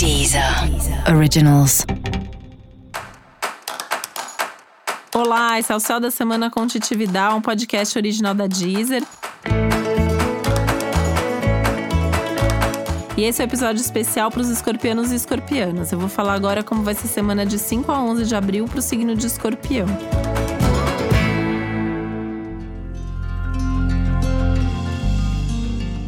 Deezer Originals. Olá, esse é o Céu da Semana com Titividade, um podcast original da Deezer. E esse é o um episódio especial para os escorpianos e escorpianas. Eu vou falar agora como vai ser semana de 5 a 11 de abril para o signo de escorpião.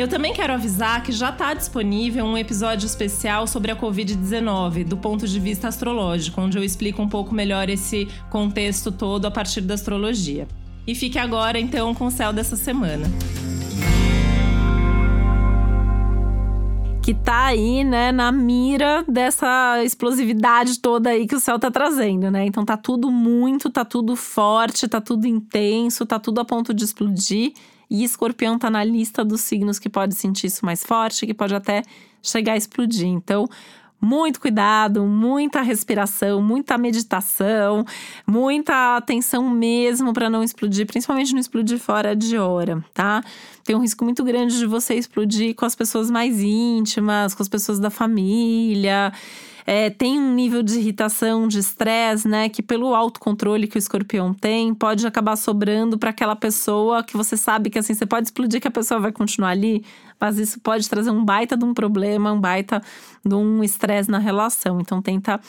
Eu também quero avisar que já está disponível um episódio especial sobre a Covid-19, do ponto de vista astrológico, onde eu explico um pouco melhor esse contexto todo a partir da astrologia. E fique agora, então, com o céu dessa semana. que tá aí, né, na mira dessa explosividade toda aí que o céu tá trazendo, né? Então tá tudo muito, tá tudo forte, tá tudo intenso, tá tudo a ponto de explodir. E escorpião tá na lista dos signos que pode sentir isso mais forte, que pode até chegar a explodir. Então, muito cuidado, muita respiração, muita meditação, muita atenção mesmo para não explodir, principalmente não explodir fora de hora, tá? Tem um risco muito grande de você explodir com as pessoas mais íntimas, com as pessoas da família é, tem um nível de irritação, de estresse, né? Que pelo autocontrole que o escorpião tem, pode acabar sobrando para aquela pessoa que você sabe que assim, você pode explodir que a pessoa vai continuar ali, mas isso pode trazer um baita de um problema, um baita de um estresse na relação. Então tenta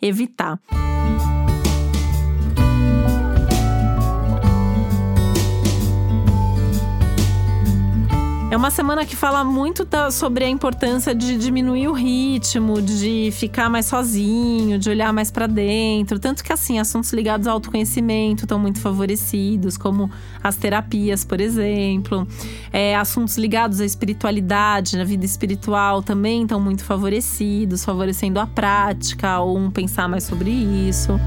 evitar. É uma semana que fala muito da, sobre a importância de diminuir o ritmo, de ficar mais sozinho, de olhar mais para dentro. Tanto que, assim, assuntos ligados ao autoconhecimento estão muito favorecidos, como as terapias, por exemplo. É, assuntos ligados à espiritualidade, na vida espiritual também estão muito favorecidos, favorecendo a prática ou um pensar mais sobre isso.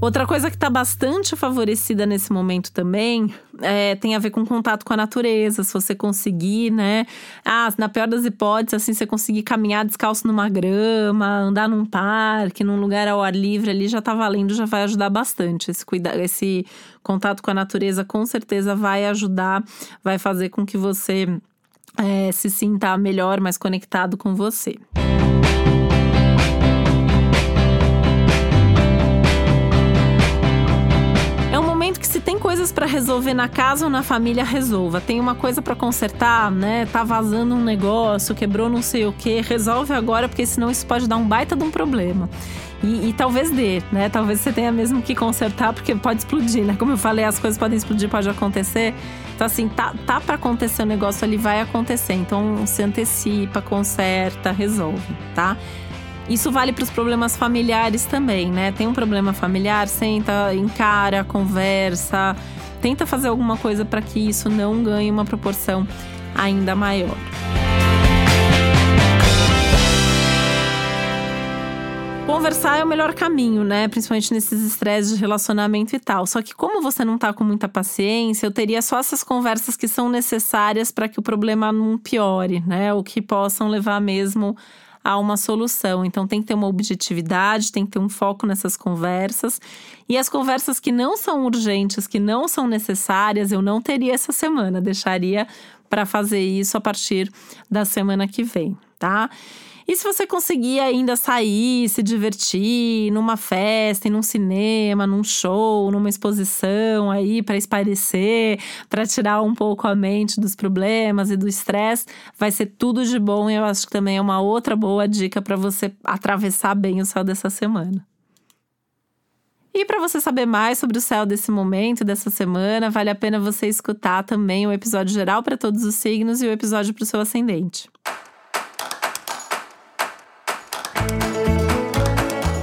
Outra coisa que está bastante favorecida nesse momento também é, tem a ver com contato com a natureza. Se você conseguir, né? Ah, na pior das hipóteses, assim, você conseguir caminhar descalço numa grama, andar num parque, num lugar ao ar livre ali, já tá valendo, já vai ajudar bastante. Esse, cuida esse contato com a natureza com certeza vai ajudar, vai fazer com que você é, se sinta melhor, mais conectado com você. Coisas para resolver na casa ou na família, resolva. Tem uma coisa para consertar, né? Tá vazando um negócio, quebrou não sei o que, resolve agora, porque senão isso pode dar um baita de um problema. E, e, talvez dê, né? Talvez você tenha mesmo que consertar, porque pode explodir, né? Como eu falei, as coisas podem explodir, pode acontecer. Então, assim, tá, tá para acontecer o negócio ali, vai acontecer. Então, se antecipa, conserta, resolve, tá? Isso vale para os problemas familiares também, né? Tem um problema familiar, senta, encara, conversa, tenta fazer alguma coisa para que isso não ganhe uma proporção ainda maior. Conversar é o melhor caminho, né? Principalmente nesses estresses de relacionamento e tal. Só que, como você não tá com muita paciência, eu teria só essas conversas que são necessárias para que o problema não piore, né? Ou que possam levar mesmo a uma solução. Então tem que ter uma objetividade, tem que ter um foco nessas conversas. E as conversas que não são urgentes, que não são necessárias, eu não teria essa semana, deixaria para fazer isso a partir da semana que vem, tá? E se você conseguir ainda sair, se divertir numa festa, num cinema, num show, numa exposição aí para esparecer, para tirar um pouco a mente dos problemas e do estresse, vai ser tudo de bom e eu acho que também é uma outra boa dica para você atravessar bem o céu dessa semana. E para você saber mais sobre o céu desse momento, dessa semana, vale a pena você escutar também o episódio geral para todos os signos e o episódio para o seu ascendente.